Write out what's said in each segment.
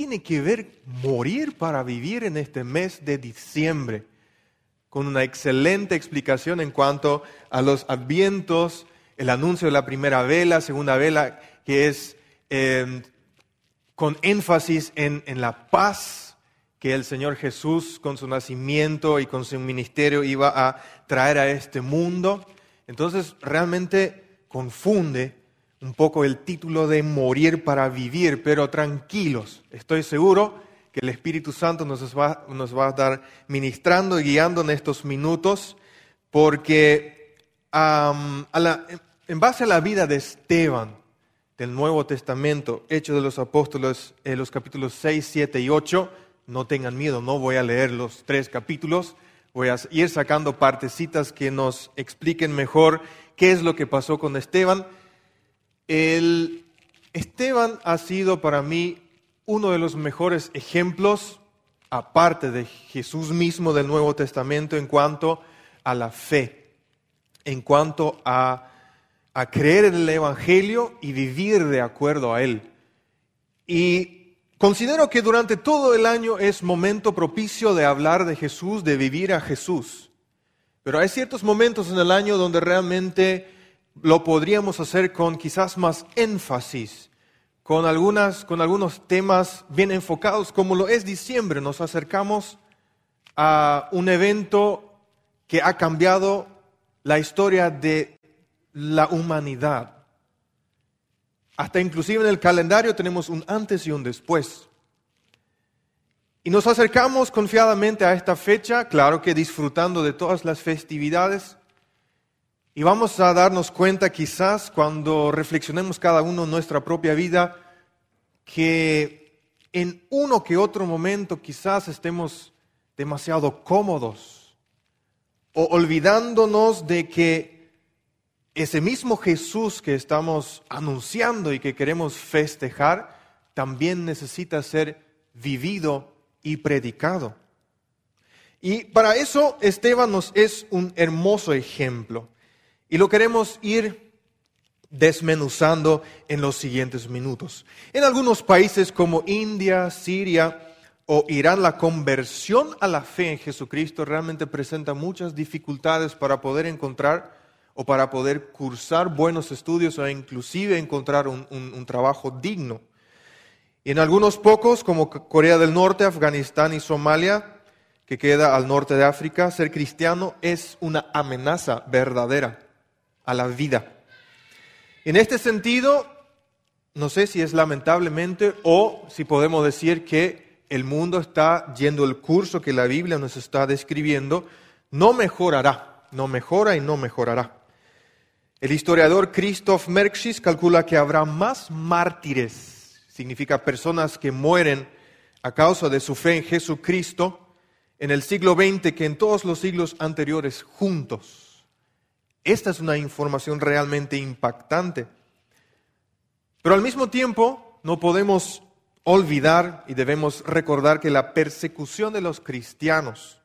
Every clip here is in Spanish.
tiene que ver morir para vivir en este mes de diciembre? Con una excelente explicación en cuanto a los advientos, el anuncio de la primera vela, segunda vela, que es eh, con énfasis en, en la paz que el Señor Jesús con su nacimiento y con su ministerio iba a traer a este mundo. Entonces realmente confunde un poco el título de morir para vivir, pero tranquilos, estoy seguro que el Espíritu Santo nos va, nos va a estar ministrando y guiando en estos minutos, porque en base a la vida de Esteban del Nuevo Testamento, Hechos de los Apóstoles, en los capítulos 6, 7 y 8, no tengan miedo, no voy a leer los tres capítulos, voy a ir sacando partecitas que nos expliquen mejor qué es lo que pasó con Esteban el Esteban ha sido para mí uno de los mejores ejemplos, aparte de Jesús mismo del Nuevo Testamento, en cuanto a la fe, en cuanto a, a creer en el Evangelio y vivir de acuerdo a él. Y considero que durante todo el año es momento propicio de hablar de Jesús, de vivir a Jesús. Pero hay ciertos momentos en el año donde realmente lo podríamos hacer con quizás más énfasis, con, algunas, con algunos temas bien enfocados, como lo es diciembre. Nos acercamos a un evento que ha cambiado la historia de la humanidad. Hasta inclusive en el calendario tenemos un antes y un después. Y nos acercamos confiadamente a esta fecha, claro que disfrutando de todas las festividades, y vamos a darnos cuenta quizás cuando reflexionemos cada uno en nuestra propia vida que en uno que otro momento quizás estemos demasiado cómodos o olvidándonos de que ese mismo Jesús que estamos anunciando y que queremos festejar también necesita ser vivido y predicado. Y para eso Esteban nos es un hermoso ejemplo. Y lo queremos ir desmenuzando en los siguientes minutos. En algunos países como India, Siria o Irán, la conversión a la fe en Jesucristo realmente presenta muchas dificultades para poder encontrar o para poder cursar buenos estudios o inclusive encontrar un, un trabajo digno. Y en algunos pocos, como Corea del Norte, Afganistán y Somalia, que queda al norte de África, ser cristiano es una amenaza verdadera a la vida. En este sentido, no sé si es lamentablemente o si podemos decir que el mundo está yendo el curso que la Biblia nos está describiendo, no mejorará, no mejora y no mejorará. El historiador Christoph Merkschis calcula que habrá más mártires, significa personas que mueren a causa de su fe en Jesucristo, en el siglo XX que en todos los siglos anteriores juntos. Esta es una información realmente impactante. Pero al mismo tiempo no podemos olvidar y debemos recordar que la persecución de los cristianos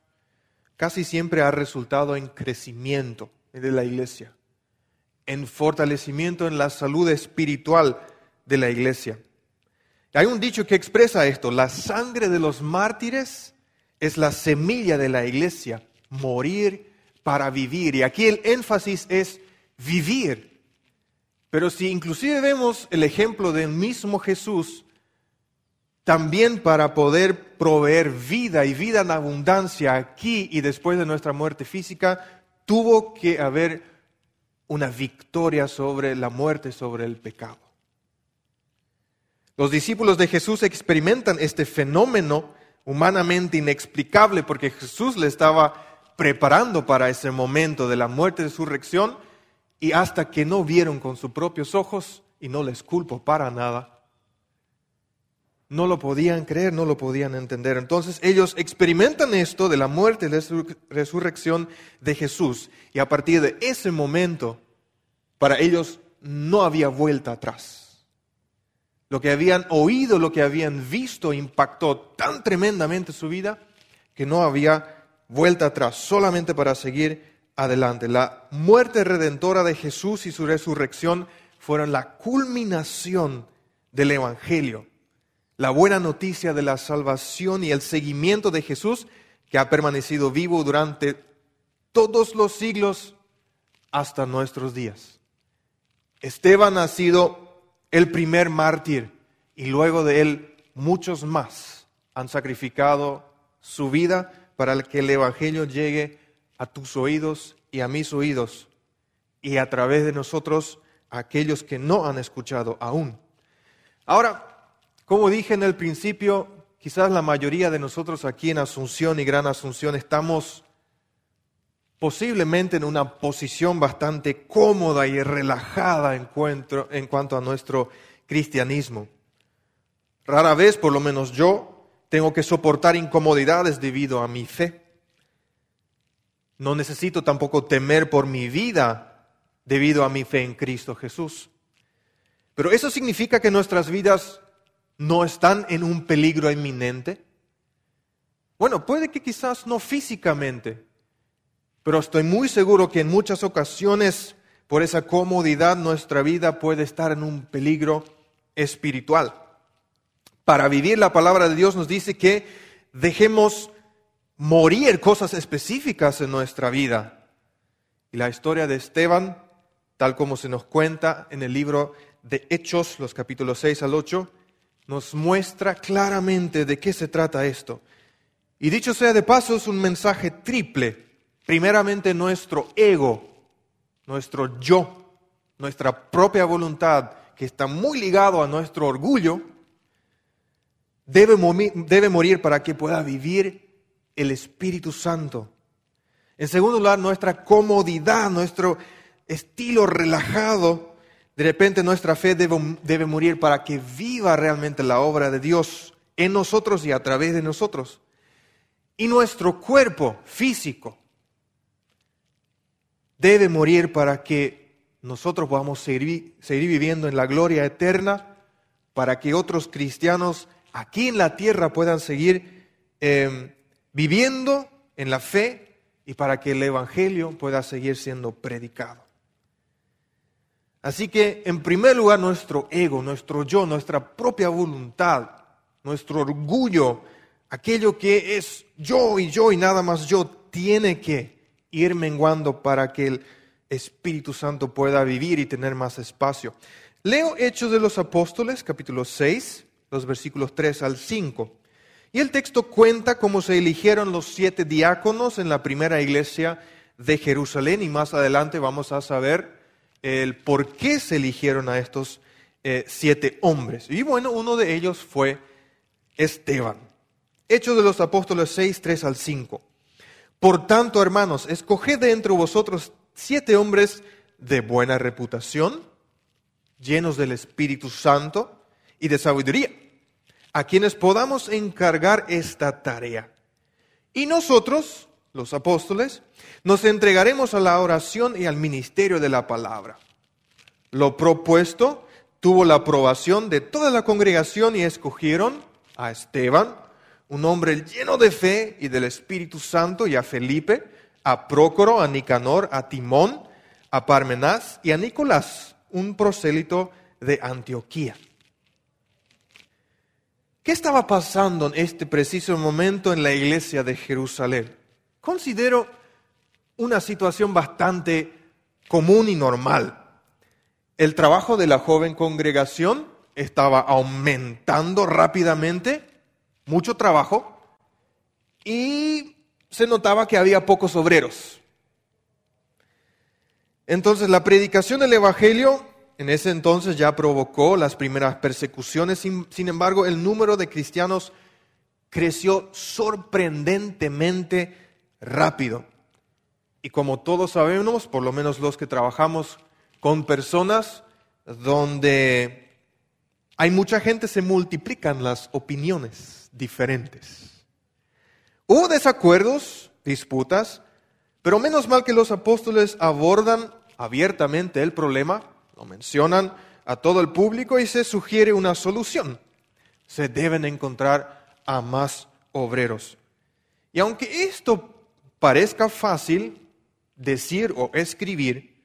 casi siempre ha resultado en crecimiento de la iglesia, en fortalecimiento en la salud espiritual de la iglesia. Hay un dicho que expresa esto, la sangre de los mártires es la semilla de la iglesia, morir para vivir. Y aquí el énfasis es vivir. Pero si inclusive vemos el ejemplo del mismo Jesús, también para poder proveer vida y vida en abundancia aquí y después de nuestra muerte física, tuvo que haber una victoria sobre la muerte, sobre el pecado. Los discípulos de Jesús experimentan este fenómeno humanamente inexplicable porque Jesús le estaba preparando para ese momento de la muerte y resurrección y hasta que no vieron con sus propios ojos, y no les culpo para nada, no lo podían creer, no lo podían entender. Entonces ellos experimentan esto de la muerte y la resurrección de Jesús y a partir de ese momento, para ellos no había vuelta atrás. Lo que habían oído, lo que habían visto impactó tan tremendamente su vida que no había vuelta atrás, solamente para seguir adelante. La muerte redentora de Jesús y su resurrección fueron la culminación del Evangelio. la buena noticia de la salvación y el seguimiento de Jesús que ha permanecido vivo durante todos los siglos hasta nuestros días. Esteban ha sido el primer mártir y luego de él muchos más han sacrificado su vida para que el Evangelio llegue a tus oídos y a mis oídos y a través de nosotros a aquellos que no han escuchado aún. Ahora, como dije en el principio, quizás la mayoría de nosotros aquí en Asunción y Gran Asunción estamos posiblemente en una posición bastante cómoda y relajada en cuanto, en cuanto a nuestro cristianismo. Rara vez, por lo menos yo, tengo que soportar incomodidades debido a mi fe. No necesito tampoco temer por mi vida debido a mi fe en Cristo Jesús. Pero eso significa que nuestras vidas no están en un peligro inminente. Bueno, puede que quizás no físicamente, pero estoy muy seguro que en muchas ocasiones, por esa comodidad, nuestra vida puede estar en un peligro espiritual. Para vivir la palabra de Dios nos dice que dejemos morir cosas específicas en nuestra vida. Y la historia de Esteban, tal como se nos cuenta en el libro de Hechos, los capítulos 6 al 8, nos muestra claramente de qué se trata esto. Y dicho sea de paso, es un mensaje triple primeramente nuestro ego, nuestro yo, nuestra propia voluntad, que está muy ligado a nuestro orgullo, debe, morir, para que pueda vivir el Espíritu Santo. En segundo lugar, nuestra comodidad, nuestro estilo relajado, de repente nuestra fe debe, morir para que viva realmente la obra de Dios en nosotros y a través de nosotros. Y nuestro cuerpo físico, debe morir para que nosotros podamos seguir, viviendo en la gloria eterna, para que otros cristianos aquí en la tierra puedan seguir em, viviendo en la fe y para que el Evangelio pueda seguir siendo predicado. Así que, en primer lugar, nuestro ego, nuestro yo, nuestra propia voluntad, nuestro orgullo, aquello que es yo y yo y nada más yo, tiene que ir menguando para que el Espíritu Santo pueda vivir y tener más espacio. Leo Hechos de los Apóstoles, capítulo 6, los versículos 3 al 5. Y el texto cuenta cómo se eligieron los siete diáconos en la primera iglesia de Jerusalén y más adelante vamos a saber el por qué se eligieron a estos eh, siete hombres. Y bueno, uno de ellos fue Esteban. Hechos de los Apóstoles 6, 3 al 5. Por tanto, hermanos, escoged de entre vosotros siete hombres de buena reputación, llenos del Espíritu Santo y de sabiduría, a quienes podamos encargar esta tarea. Y nosotros, los apóstoles, nos entregaremos a la oración y al ministerio de la palabra. Lo propuesto tuvo la aprobación de toda la congregación y escogieron a Esteban, un hombre lleno de fe y del Espíritu Santo, y a Felipe, a Prócoro, a Nicanor, a Timón, a Parmenás y a Nicolás, un prosélito de Antioquía. ¿Qué estaba pasando en este preciso momento en la iglesia de Jerusalén? Considero una situación bastante común y normal. El trabajo de la joven congregación estaba aumentando rápidamente mucho trabajo y se notaba que había pocos obreros. Entonces la predicación del Evangelio en ese entonces ya provocó las primeras persecuciones, sin, sin, embargo el número de cristianos creció sorprendentemente rápido. Y como todos sabemos, por lo menos los que trabajamos con personas donde hay mucha gente, se multiplican las opiniones diferentes. Hubo desacuerdos, disputas, pero menos mal que los apóstoles abordan abiertamente el problema, lo mencionan a todo el público y se sugiere una solución. Se deben encontrar a más obreros. Y aunque esto parezca fácil decir o escribir,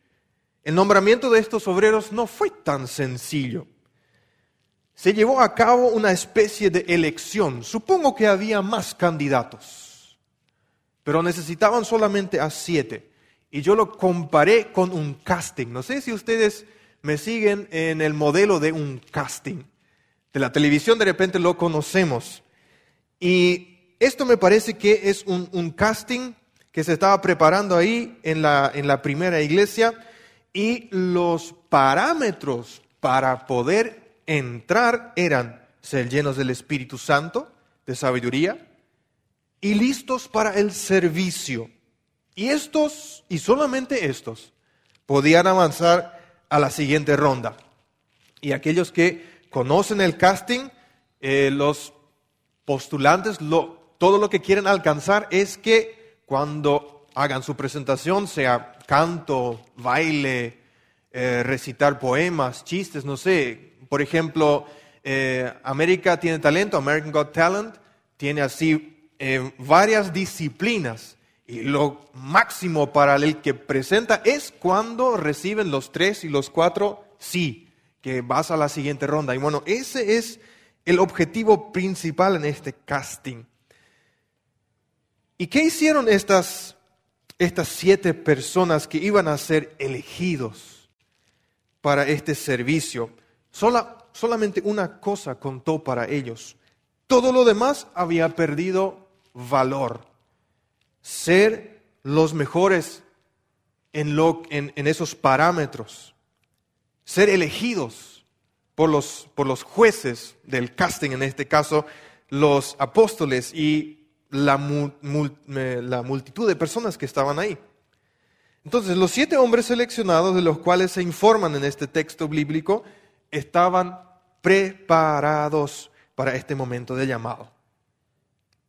el nombramiento de estos obreros no fue tan sencillo. se llevó a cabo una especie de elección. Supongo que había más candidatos, pero necesitaban solamente a siete. Y yo lo comparé con un casting. No sé si ustedes me siguen en el modelo de un casting. De la televisión de repente lo conocemos. Y esto me parece que es un, casting que se estaba preparando ahí en la, en la primera iglesia y los parámetros para poder entrar eran ser llenos del Espíritu Santo, de sabiduría, y listos para el servicio. Y estos, y solamente estos, podían avanzar a la siguiente ronda. Y aquellos que conocen el casting, eh, los postulantes, lo, todo lo que quieren alcanzar es que cuando hagan su presentación, sea canto, baile, eh, recitar poemas, chistes, no sé. Por ejemplo, eh, América tiene talento, American Got Talent, tiene así varias disciplinas. Y lo máximo para el que presenta es cuando reciben los tres y los cuatro sí, que vas a la siguiente ronda. Y bueno, ese es el objetivo principal en este casting. ¿Y qué hicieron estas, estas siete personas que iban a ser elegidos para este servicio? solamente una cosa contó para ellos. Todo lo demás había perdido valor ser los mejores en, lo, en, esos parámetros, ser elegidos por los, jueces del casting, en este caso los apóstoles y la, la multitud de personas que estaban ahí. Entonces, los siete hombres seleccionados de los cuales se informan en este texto bíblico estaban preparados para este momento de llamado.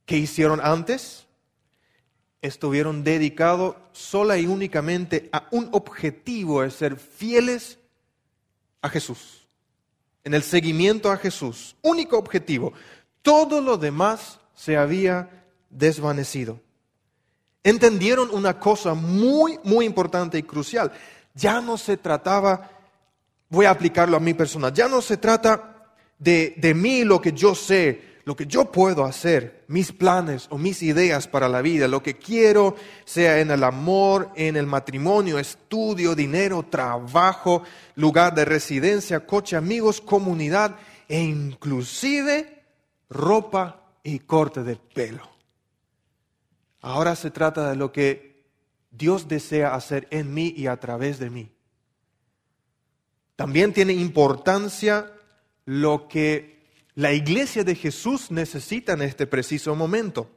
¿Qué hicieron antes? Estuvieron dedicados sola y únicamente a un objetivo, de ser fieles a Jesús, en el seguimiento a Jesús. Único objetivo. Todo lo demás se había desvanecido. Entendieron una cosa muy, muy importante y crucial. Ya no se trataba, voy a aplicarlo a mi persona, ya no se trata de, de mí lo que yo sé, lo que yo puedo hacer, mis planes o mis ideas para la vida, lo que quiero, sea en el amor, en el matrimonio, estudio, dinero, trabajo, lugar de residencia, coche, amigos, comunidad e inclusive ropa y corte de pelo. Ahora se trata de lo que Dios desea hacer en mí y a través de mí. También tiene importancia lo que la iglesia de Jesús necesita en este preciso momento.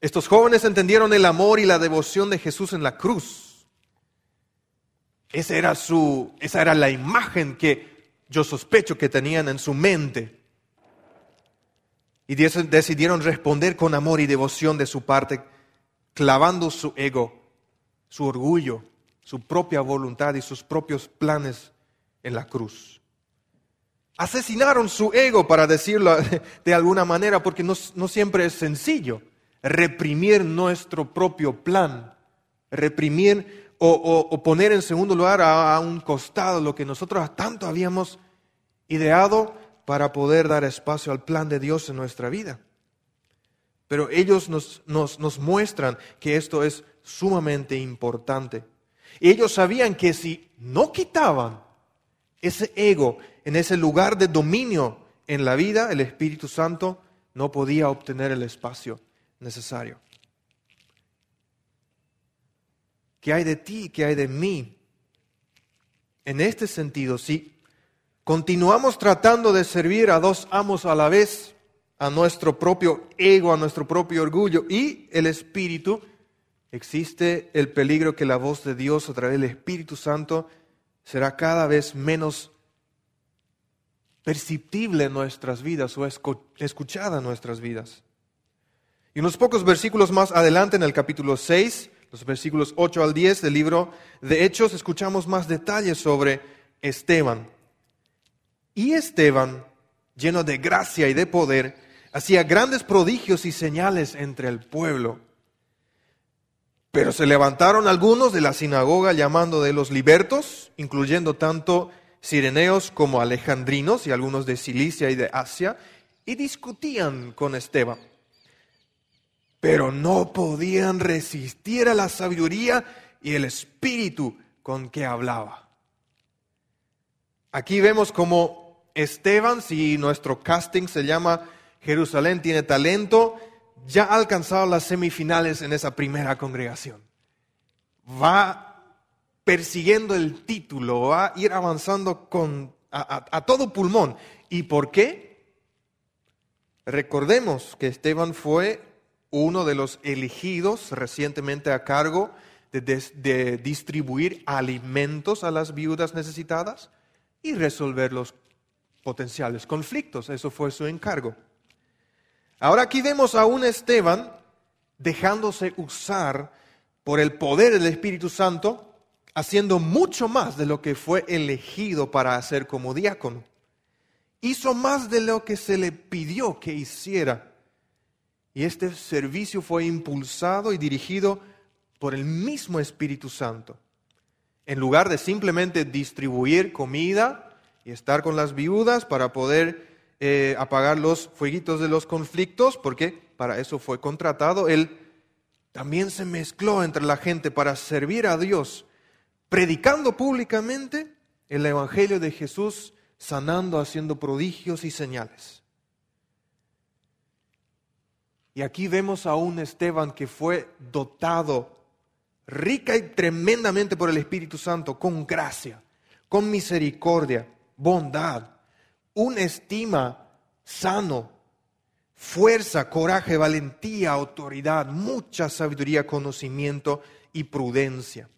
Estos jóvenes entendieron el amor y la devoción de Jesús en la cruz. Esa era, su, esa era la imagen que yo sospecho que tenían en su mente. Y decidieron responder con amor y devoción de su parte, clavando su ego, su orgullo, su propia voluntad y sus propios planes en la cruz asesinaron su ego, para decirlo de alguna manera, porque no, siempre es sencillo reprimir nuestro propio plan, reprimir o, poner en segundo lugar a, un costado lo que nosotros tanto habíamos ideado para poder dar espacio al plan de Dios en nuestra vida. Pero ellos nos, nos muestran que esto es sumamente importante. Ellos sabían que si no quitaban ese ego, en ese lugar de dominio en la vida, el Espíritu Santo no podía obtener el espacio necesario. ¿Qué hay de ti? ¿Qué hay de mí? En este sentido, si continuamos tratando de servir a dos amos a la vez, a nuestro propio ego, a nuestro propio orgullo y el Espíritu, existe el peligro que la voz de Dios a través del Espíritu Santo será cada vez menos perceptible en nuestras vidas o escuchada en nuestras vidas. Y unos pocos versículos más adelante, en el capítulo 6, los versículos 8 al 10 del libro de Hechos, escuchamos más detalles sobre Esteban. Y Esteban, lleno de gracia y de poder, hacía grandes prodigios y señales entre el pueblo. Pero se levantaron algunos de la sinagoga llamando de los libertos, incluyendo tanto sireneos como alejandrinos y algunos de Cilicia y de Asia, y discutían con Esteban. Pero no podían resistir a la sabiduría y el espíritu con que hablaba. Aquí vemos como Esteban, si nuestro casting se llama Jerusalén tiene talento, ya ha alcanzado las semifinales en esa primera congregación. Va persiguiendo el título, va a ir avanzando con, a, todo pulmón. ¿Y por qué? Recordemos que Esteban fue uno de los elegidos recientemente a cargo de, de, distribuir alimentos a las viudas necesitadas y resolver los potenciales conflictos. Eso fue su encargo. Ahora aquí vemos a un Esteban dejándose usar por el poder del Espíritu Santo, haciendo mucho más de lo que fue elegido para hacer como diácono. Hizo más de lo que se le pidió que hiciera. Y este servicio fue impulsado y dirigido por el mismo Espíritu Santo. En lugar de simplemente distribuir comida y estar con las viudas para poder eh, apagar los fueguitos de los conflictos, porque para eso fue contratado, él también se mezcló entre la gente para servir a Dios, predicando públicamente el Evangelio de Jesús, sanando, haciendo prodigios y señales. Y aquí vemos a un Esteban que fue dotado rica y tremendamente por el Espíritu Santo, con gracia, con misericordia, bondad, una estima sano, fuerza, coraje, valentía, autoridad, mucha sabiduría, conocimiento y prudencia.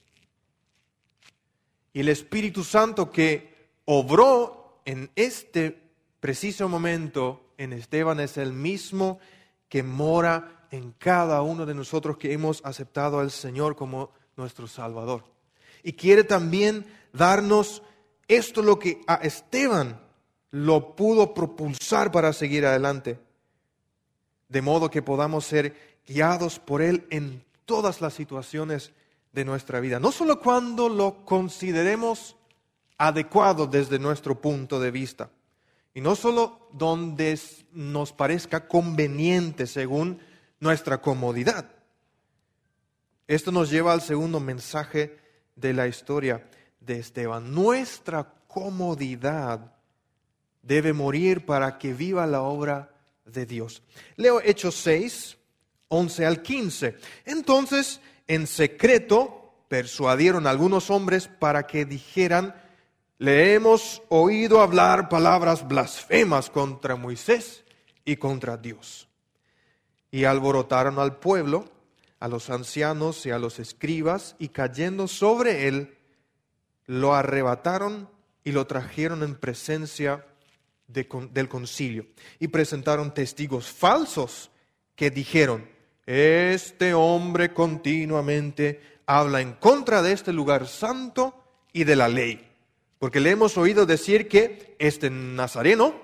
Y el Espíritu Santo que obró en este preciso momento en Esteban es el mismo que mora en cada uno de nosotros que hemos aceptado al Señor como nuestro Salvador. Y quiere también darnos esto lo que a Esteban lo pudo propulsar para seguir adelante, de modo que podamos ser guiados por Él en todas las situaciones de nuestra vida, no solo cuando lo consideremos adecuado desde nuestro punto de vista, y no solo donde nos parezca conveniente según nuestra comodidad. Esto nos lleva al segundo mensaje de la historia de Esteban. Nuestra comodidad debe morir para que viva la obra de Dios. Leo Hechos 6, 11 al 15. Entonces, en secreto, persuadieron a algunos hombres para que dijeran, le hemos oído hablar palabras blasfemas contra Moisés y contra Dios. Y alborotaron al pueblo, a los ancianos y a los escribas, y cayendo sobre él, lo arrebataron y lo trajeron en presencia del concilio y presentaron testigos falsos que dijeron, este hombre continuamente habla en contra de este lugar santo y de la ley, porque le hemos oído decir que este Nazareno,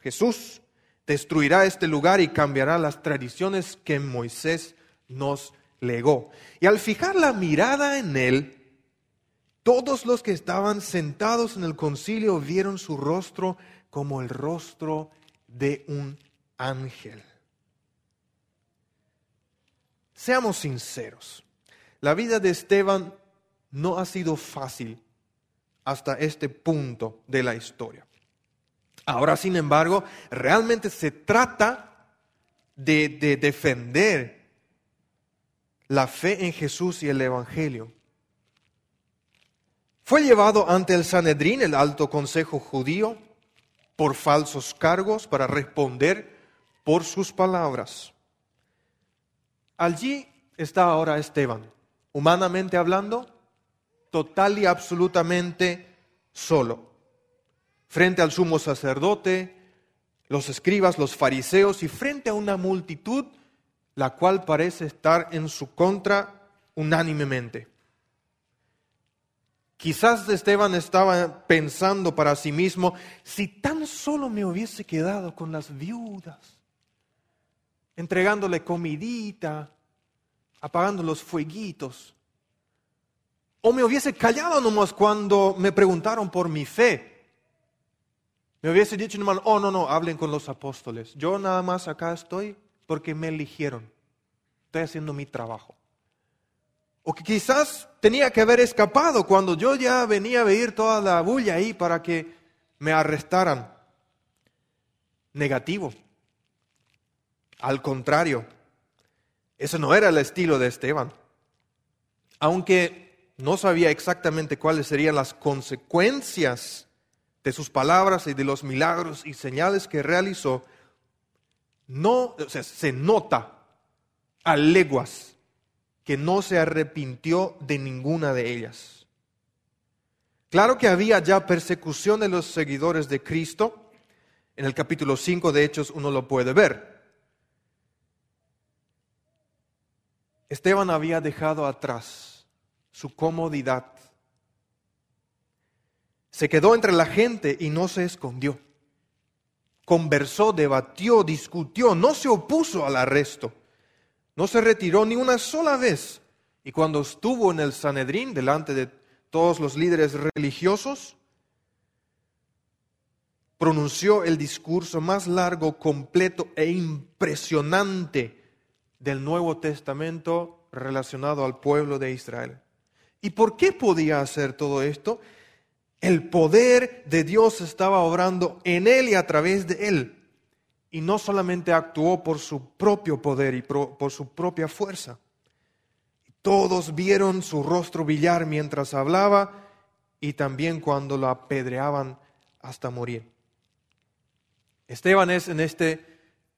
Jesús, destruirá este lugar y cambiará las tradiciones que Moisés nos legó. Y al fijar la mirada en él, todos los que estaban sentados en el concilio vieron su rostro como el rostro de un ángel. Seamos sinceros, la vida de Esteban no ha sido fácil hasta este punto de la historia. Ahora, sin embargo, realmente se trata de, defender la fe en Jesús y el Evangelio. Fue llevado ante el Sanedrín, el alto consejo judío, por falsos cargos para responder por sus palabras. Allí está ahora Esteban, humanamente hablando, total y absolutamente solo, frente al sumo sacerdote, los escribas, los fariseos y frente a una multitud la cual parece estar en su contra unánimemente. Quizás Esteban estaba pensando para sí mismo, si tan solo me hubiese quedado con las viudas, entregándole comidita, apagando los fueguitos, o me hubiese callado nomás cuando me preguntaron por mi fe, Me hubiese dicho, hermano, oh, no, no, hablen con los apóstoles. Yo nada más acá estoy porque me eligieron. Estoy haciendo mi trabajo. O que quizás tenía que haber escapado cuando yo ya venía a ver toda la bulla ahí para que me arrestaran. Negativo. Al contrario, ese no era el estilo de Esteban. Aunque no sabía exactamente cuáles serían las consecuencias de sus palabras y de los milagros y señales que realizó, no, se nota a leguas que no se arrepintió de ninguna de ellas. Claro que había ya persecución de los seguidores de Cristo. En el capítulo 5 de Hechos uno lo puede ver. Esteban había dejado atrás su comodidad. Se quedó entre la gente y no se escondió. Conversó, debatió, discutió, no se opuso al arresto. No se retiró ni una sola vez. Y cuando estuvo en el Sanedrín, delante de todos los líderes religiosos, pronunció el discurso más largo, completo e impresionante del Nuevo Testamento relacionado al pueblo de Israel. ¿Y por qué podía hacer todo esto? El poder de Dios estaba obrando en él y a través de él. Y no solamente actuó por su propio poder y por su propia fuerza. Todos vieron su rostro brillar mientras hablaba y también cuando lo apedreaban hasta morir. Esteban es en este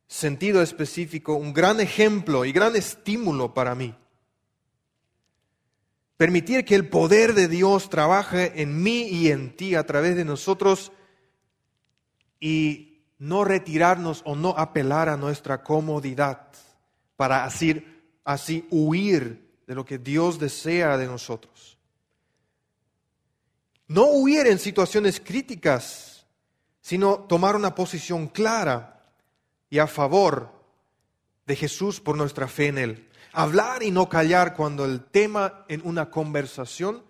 sentido específico un gran ejemplo y gran estímulo para mí. Permitir que el poder de Dios trabaje en mí y en ti a través de nosotros y no retirarnos o no apelar a nuestra comodidad para así, así huir de lo que Dios desea de nosotros. No huir en situaciones críticas, sino tomar una posición clara y a favor de Jesús por nuestra fe en Él. Hablar y no callar cuando el tema en una conversación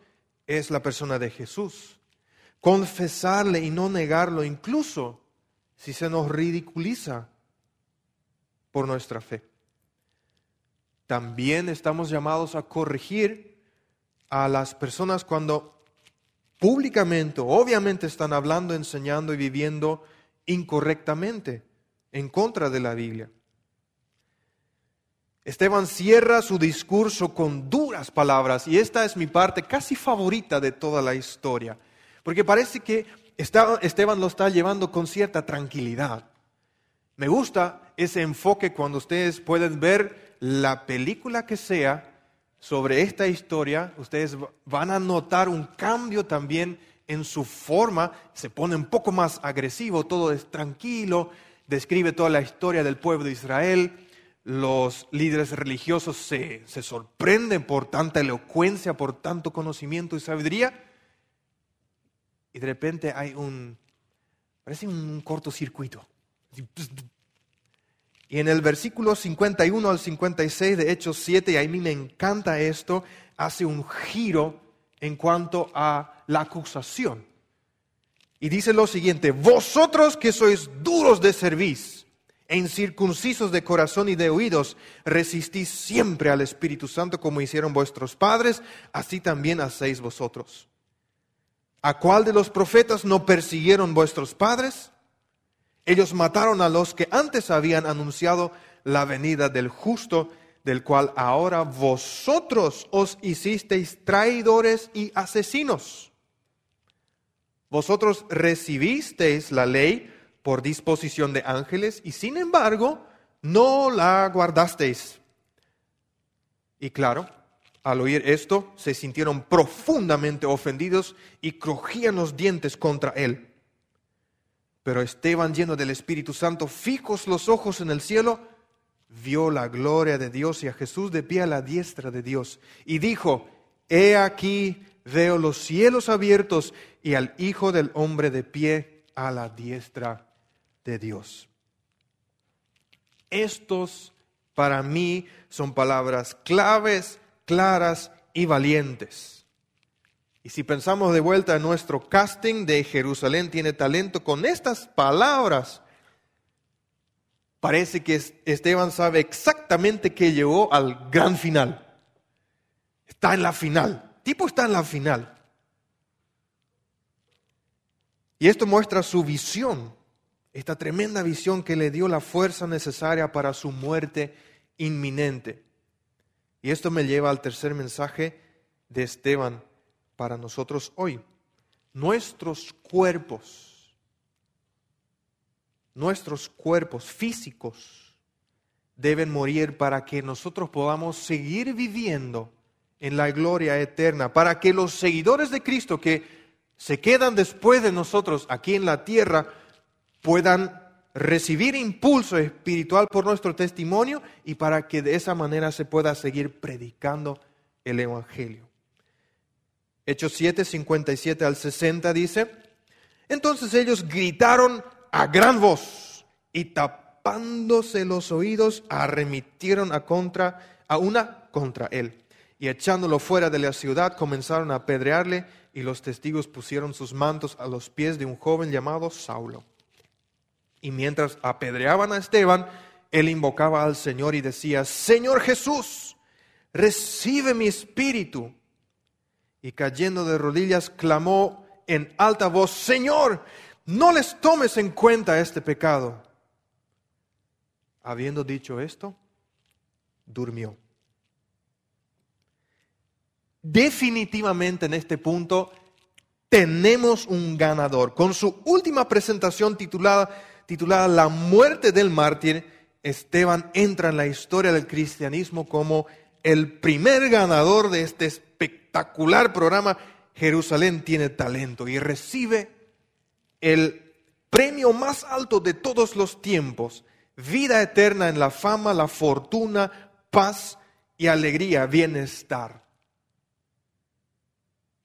es la persona de Jesús. Confesarle y no negarlo, incluso si se nos ridiculiza por nuestra fe. También estamos llamados a corregir a las personas cuando públicamente, obviamente están hablando, enseñando y viviendo incorrectamente en contra de la Biblia. Esteban cierra su discurso con duras palabras y esta es mi parte casi favorita de toda la historia, porque parece que Esteban lo está llevando con cierta tranquilidad. Me gusta ese enfoque cuando ustedes pueden ver la película que sea sobre esta historia, ustedes van a notar un cambio también en su forma, se pone un poco más agresivo, todo es tranquilo, describe toda la historia del pueblo de Israel. Los líderes religiosos se, sorprenden por tanta elocuencia, por tanto conocimiento y sabiduría. Y de repente hay un, parece un cortocircuito. Y en el versículo 51 al 56 de Hechos 7, y a mí me encanta esto, hace un giro en cuanto a la acusación. Y dice lo siguiente, vosotros que sois duros de cerviz e incircuncisos de corazón y de oídos, resistís siempre al Espíritu Santo como hicieron vuestros padres, así también hacéis vosotros. ¿A cuál de los profetas no persiguieron vuestros padres? Ellos mataron a los que antes habían anunciado la venida del justo, del cual ahora vosotros os hicisteis traidores y asesinos. Vosotros recibisteis la ley por disposición de ángeles y sin embargo no la guardasteis. Y claro, al oír esto, se sintieron profundamente ofendidos y crujían los dientes contra él. Pero Esteban, lleno del Espíritu Santo, fijos los ojos en el cielo, vio la gloria de Dios y a Jesús de pie a la diestra de Dios. Y dijo, he aquí veo los cielos abiertos y al Hijo del Hombre de pie a la diestra de Dios. Estos para mí son palabras claves, claras y valientes. Y si pensamos de vuelta en nuestro casting de Jerusalén tiene talento, con estas palabras parece que Esteban sabe exactamente que llegó al gran final. Está en la final. tipo está en la final. Y esto muestra su visión, esta tremenda visión que le dio la fuerza necesaria para su muerte inminente. Y esto me lleva al tercer mensaje de Esteban para nosotros hoy. Nuestros cuerpos, nuestros cuerpos físicos deben morir para que nosotros podamos seguir viviendo en la gloria eterna, para que los seguidores de Cristo que se quedan después de nosotros aquí en la tierra puedan recibir impulso espiritual por nuestro testimonio y para que de esa manera se pueda seguir predicando el Evangelio. Hechos 7, 57 al 60 dice, entonces ellos gritaron a gran voz y tapándose los oídos arremitieron a contra a una contra él y echándolo fuera de la ciudad comenzaron a apedrearle y los testigos pusieron sus mantos a los pies de un joven llamado Saulo. Y mientras apedreaban a Esteban, él invocaba al Señor y decía, Señor Jesús, recibe mi espíritu y cayendo de rodillas clamó en alta voz, Señor, no les tomes en cuenta este pecado. Habiendo dicho esto, durmió. Definitivamente en este punto tenemos un ganador. Con su última presentación titulada, titulada La muerte del mártir, Esteban entra en la historia del cristianismo como el primer ganador de este espectacular programa, Jerusalén tiene talento y recibe el premio más alto de todos los tiempos, vida eterna en la fama, la fortuna, paz y alegría, bienestar.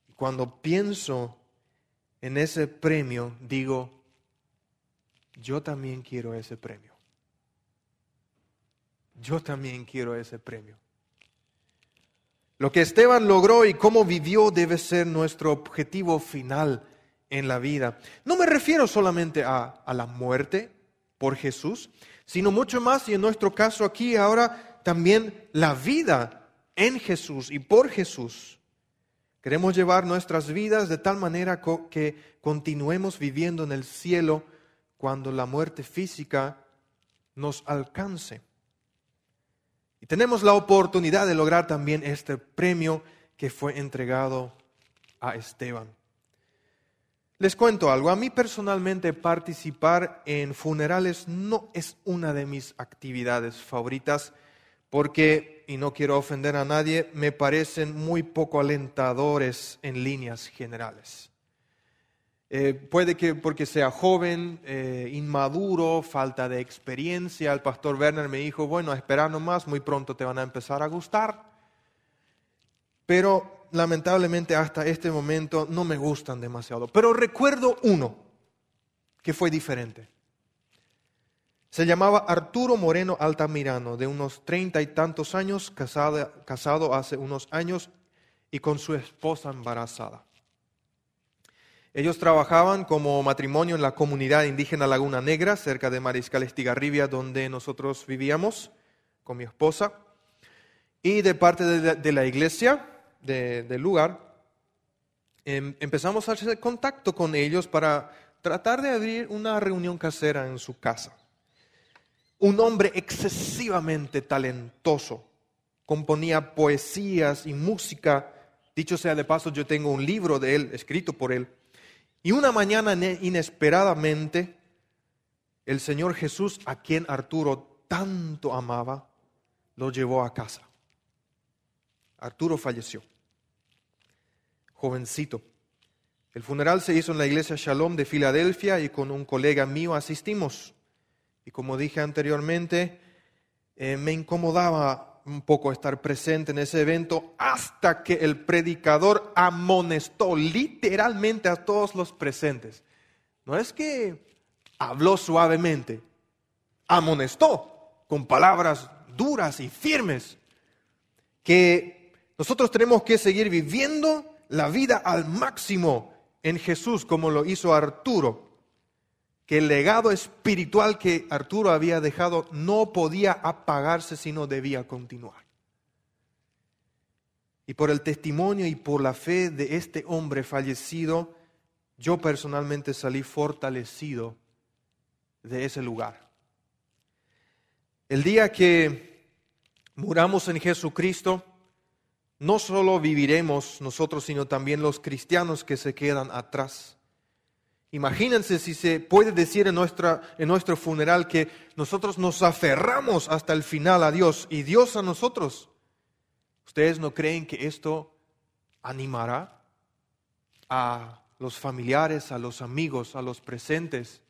Y cuando pienso en ese premio, digo, yo también quiero ese premio. Yo también quiero ese premio. Lo que Esteban logró y cómo vivió debe ser nuestro objetivo final en la vida. No me refiero solamente a, la muerte por Jesús, sino mucho más, y en nuestro caso aquí ahora, también la vida en Jesús y por Jesús. Queremos llevar nuestras vidas de tal manera que continuemos viviendo en el cielo cuando la muerte física nos alcance. Y tenemos la oportunidad de lograr también este premio que fue entregado a Esteban. Les cuento algo, a mí personalmente participar en funerales no es una de mis actividades favoritas porque, y no quiero ofender a nadie, me parecen muy poco alentadores en líneas generales. Eh, puede que porque sea joven, eh, inmaduro, falta de experiencia. El pastor Werner me dijo, bueno, espera nomás, muy pronto te van a empezar a gustar. Pero lamentablemente hasta este momento no me gustan demasiado. Pero recuerdo uno que fue diferente. Se llamaba Arturo Moreno Altamirano, de unos treinta y tantos años, casado hace unos años y con su esposa embarazada. Ellos trabajaban como matrimonio en la comunidad indígena Laguna Negra, cerca de Mariscal Estigarribia, donde nosotros vivíamos con mi esposa. Y de parte de la, iglesia del lugar, em, empezamos a hacer contacto con ellos para tratar de abrir una reunión casera en su casa. Un hombre excesivamente talentoso, componía poesías y música. Dicho sea de paso, yo tengo un libro de él, escrito por él, y una mañana inesperadamente, el Señor Jesús, a quien Arturo tanto amaba, lo llevó a casa. Arturo falleció, jovencito. El funeral se hizo en la iglesia Shalom de Filadelfia y con un colega mío asistimos. Y como dije anteriormente, eh, me incomodaba un poco estar presente en ese evento hasta que el predicador amonestó literalmente a todos los presentes. No es que habló suavemente, amonestó con palabras duras y firmes que nosotros tenemos que seguir viviendo la vida al máximo en Jesús, como lo hizo Arturo, que el legado espiritual que Arturo había dejado no podía apagarse, sino debía continuar. Y por el testimonio y por la fe de este hombre fallecido, yo personalmente salí fortalecido de ese lugar. El día que muramos en Jesucristo, no solo viviremos nosotros, sino también los cristianos que se quedan atrás. Imagínense si se puede decir en, nuestra, en nuestro funeral que nosotros nos aferramos hasta el final a Dios y Dios a nosotros. ¿Ustedes no creen que esto animará a los familiares, a los amigos, a los presentes,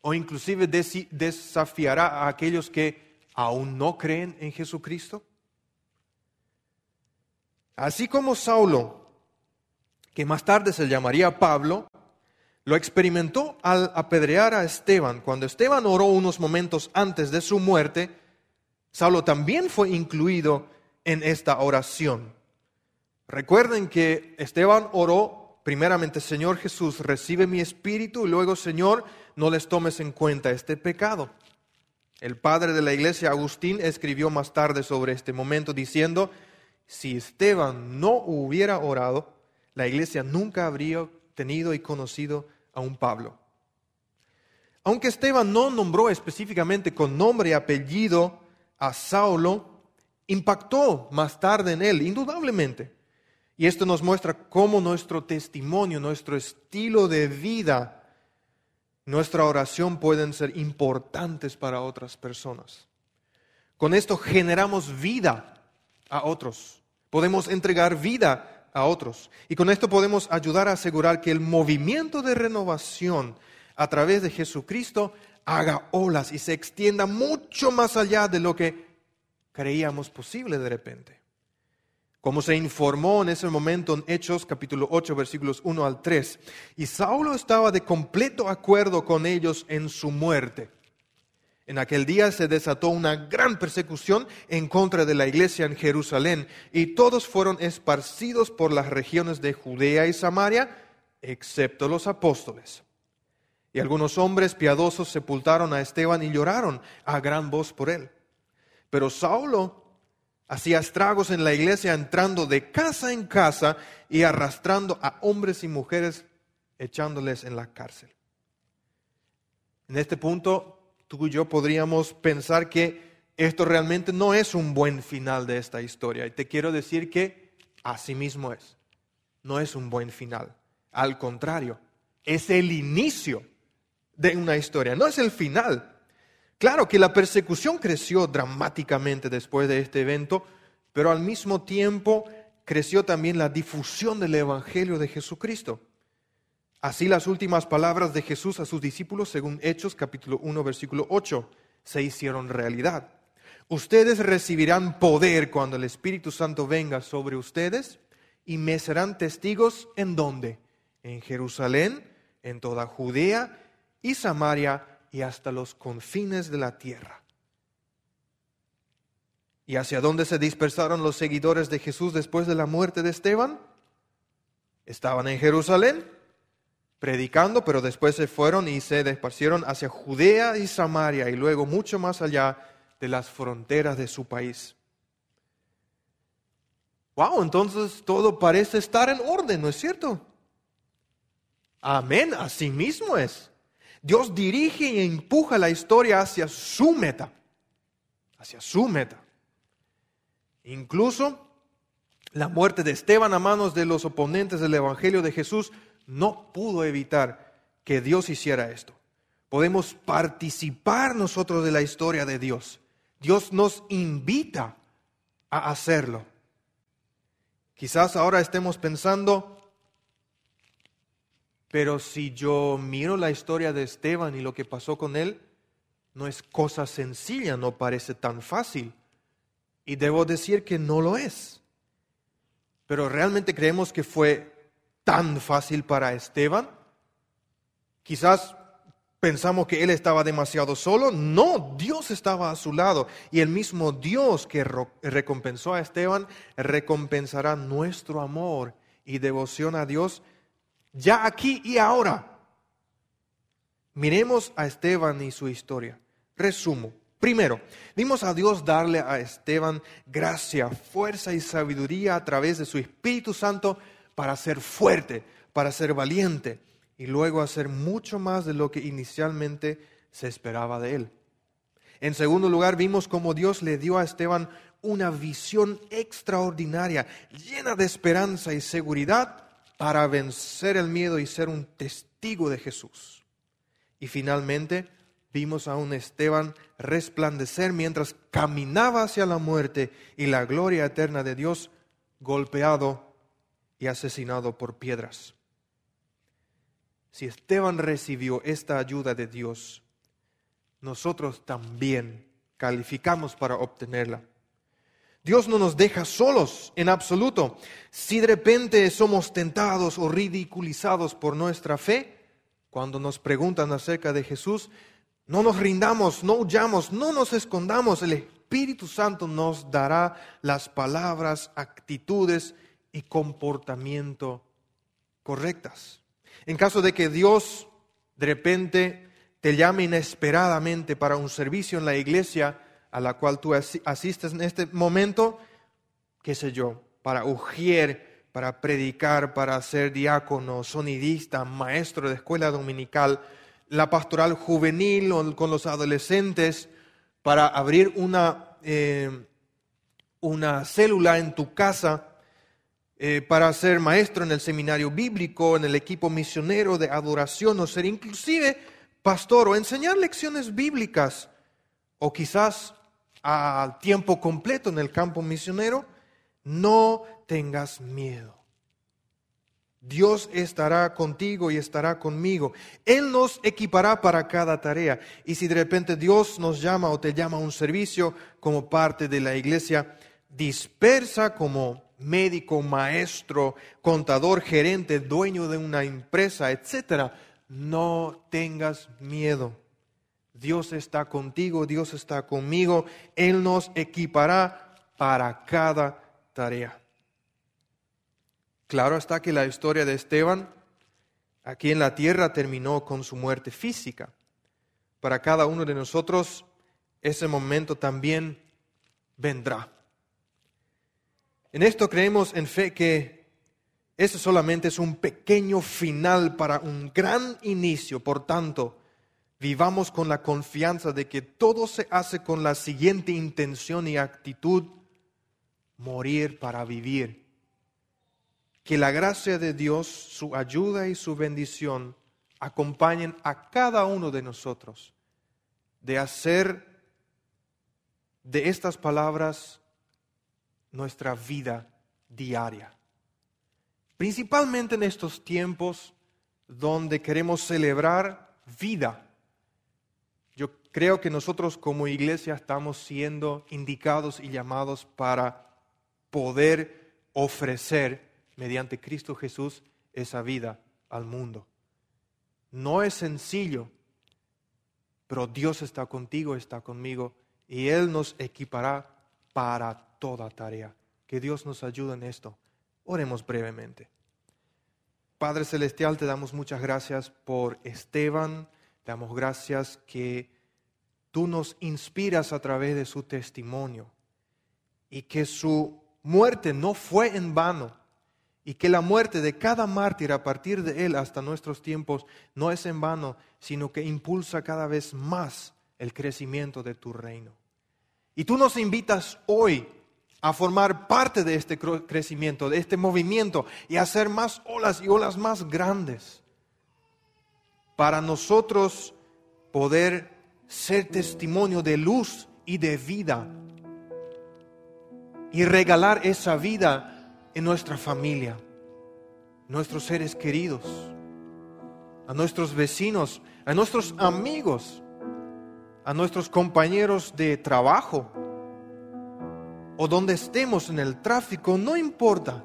o inclusive desafiará a aquellos que aún no creen en Jesucristo? Así como Saulo, que más tarde se llamaría Pablo, lo experimentó al apedrear a Esteban. Cuando Esteban oró unos momentos antes de su muerte, Saulo también fue incluido en esta oración. Recuerden que Esteban oró primeramente, Señor Jesús, recibe mi espíritu y luego, Señor, no les tomes en cuenta este pecado. El padre de la iglesia, Agustín, escribió más tarde sobre este momento diciendo, si Esteban no hubiera orado, la iglesia nunca habría tenido y conocido a un Pablo. Aunque Esteban no nombró específicamente con nombre y apellido a Saulo, impactó más tarde en él, indudablemente. Y esto nos muestra cómo nuestro testimonio, nuestro estilo de vida, nuestra oración pueden ser importantes para otras personas. Con esto generamos vida a otros. Podemos entregar vida a otros. Y con esto podemos ayudar a asegurar que el movimiento de renovación a través de Jesucristo haga olas y se extienda mucho más allá de lo que creíamos posible de repente. Como se informó en ese momento en Hechos capítulo 8 versículos 1 al 3. Y Saulo estaba de completo acuerdo con ellos en su muerte. En aquel día se desató una gran persecución en contra de la iglesia en Jerusalén y todos fueron esparcidos por las regiones de Judea y Samaria, excepto los apóstoles. Y algunos hombres piadosos sepultaron a Esteban y lloraron a gran voz por él. Pero Saulo hacía estragos en la iglesia entrando de casa en casa y arrastrando a hombres y mujeres echándoles en la cárcel. En este punto, tú y yo podríamos pensar que esto realmente no es un buen final de esta historia. Y te quiero decir que así mismo es. No es un buen final. Al contrario, es el inicio de una historia, no es el final. Claro que la persecución creció dramáticamente después de este evento, pero al mismo tiempo creció también la difusión del Evangelio de Jesucristo. Así las últimas palabras de Jesús a sus discípulos, según Hechos capítulo 1, versículo 8, se hicieron realidad. Ustedes recibirán poder cuando el Espíritu Santo venga sobre ustedes y me serán testigos en dónde? En Jerusalén, en toda Judea y Samaria y hasta los confines de la tierra. ¿Y hacia dónde se dispersaron los seguidores de Jesús después de la muerte de Esteban? Estaban en Jerusalén predicando, pero después se fueron y se dispersieron hacia Judea y Samaria y luego mucho más allá de las fronteras de su país. Wow, entonces todo parece estar en orden, ¿no es cierto? Amén, así mismo es. Dios dirige y empuja la historia hacia su meta, hacia su meta. Incluso la muerte de Esteban a manos de los oponentes del Evangelio de Jesús no pudo evitar que Dios hiciera esto. Podemos participar nosotros de la historia de Dios. Dios nos invita a hacerlo. Quizás ahora estemos pensando, pero si yo miro la historia de Esteban y lo que pasó con él, no es cosa sencilla, no parece tan fácil. Y debo decir que no lo es. Pero realmente creemos que fue tan fácil para Esteban. Quizás pensamos que él estaba demasiado solo. No, Dios estaba a su lado. Y el mismo Dios que recompensó a Esteban recompensará nuestro amor y devoción a Dios ya aquí y ahora. Miremos a Esteban y su historia. Resumo. Primero, vimos a Dios darle a Esteban gracia, fuerza y sabiduría a través de su Espíritu Santo para ser fuerte, para ser valiente y luego hacer mucho más de lo que inicialmente se esperaba de él. En segundo lugar, vimos cómo Dios le dio a Esteban una visión extraordinaria, llena de esperanza y seguridad para vencer el miedo y ser un testigo de Jesús. Y finalmente, vimos a un Esteban resplandecer mientras caminaba hacia la muerte y la gloria eterna de Dios, golpeado asesinado por piedras. Si Esteban recibió esta ayuda de Dios, nosotros también calificamos para obtenerla. Dios no nos deja solos en absoluto. Si de repente somos tentados o ridiculizados por nuestra fe, cuando nos preguntan acerca de Jesús, no nos rindamos, no huyamos, no nos escondamos. El Espíritu Santo nos dará las palabras, actitudes y comportamiento correctas. En caso de que Dios de repente te llame inesperadamente para un servicio en la iglesia a la cual tú asistes en este momento, qué sé yo, para ungir, para predicar, para ser diácono, sonidista, maestro de escuela dominical, la pastoral juvenil o con los adolescentes para abrir una, eh, una célula en tu casa, eh, para ser maestro en el seminario bíblico, en el equipo misionero de adoración o ser inclusive pastor o enseñar lecciones bíblicas o quizás a tiempo completo en el campo misionero, no tengas miedo. Dios estará contigo y estará conmigo. Él nos equipará para cada tarea. Y si de repente Dios nos llama o te llama a un servicio como parte de la iglesia dispersa como médico, maestro, contador, gerente, dueño de una empresa, etc., no tengas miedo. Dios está contigo, Dios está conmigo. Él nos equipará para cada tarea. Claro está que la historia de Esteban aquí en la tierra terminó con su muerte física. Para cada uno de nosotros ese momento también vendrá. En esto creemos en fe que ese solamente es un pequeño final para un gran inicio. Por tanto, vivamos con la confianza de que todo se hace con la siguiente intención y actitud, morir para vivir que la gracia de Dios, su ayuda y su bendición acompañen a cada uno de nosotros de hacer de estas palabras nuestra vida diaria. Principalmente en estos tiempos donde queremos celebrar vida. Yo creo que nosotros como iglesia estamos siendo indicados y llamados para poder ofrecer mediante Cristo Jesús esa vida al mundo. No es sencillo, pero Dios está contigo, está conmigo y Él nos equipará para toda tarea. Que Dios nos ayude en esto. Oremos brevemente. Padre Celestial, te damos muchas gracias por Esteban, te damos gracias que tú nos inspiras a través de su testimonio y que su muerte no fue en vano y que la muerte de cada mártir a partir de él hasta nuestros tiempos no es en vano, sino que impulsa cada vez más el crecimiento de tu reino. Y tú nos invitas hoy a formar parte de este crecimiento, de este movimiento y hacer más olas y olas más grandes para nosotros poder ser testimonio de luz y de vida y regalar esa vida en nuestra familia, nuestros seres queridos, a nuestros vecinos, a nuestros amigos, a nuestros compañeros de trabajo o donde estemos en el tráfico, no importa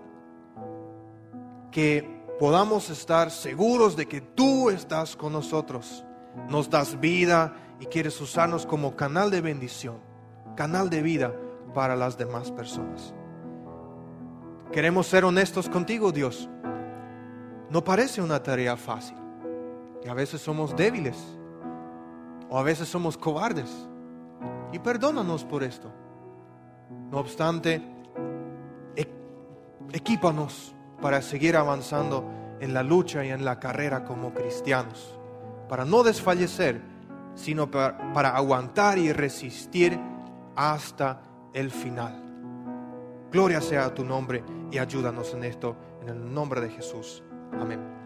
que podamos estar seguros de que tú estás con nosotros, nos das vida y quieres usarnos como canal de bendición, canal de vida para las demás personas. Queremos ser honestos contigo, Dios. No parece una tarea fácil. Y a veces somos débiles. O a veces somos cobardes. Y perdónanos por esto. No obstante, equípanos para seguir avanzando en la lucha y en la carrera como cristianos. Para no desfallecer, sino para, para aguantar y resistir hasta el final. Gloria sea a tu nombre y ayúdanos en esto, en el nombre de Jesús. Amén.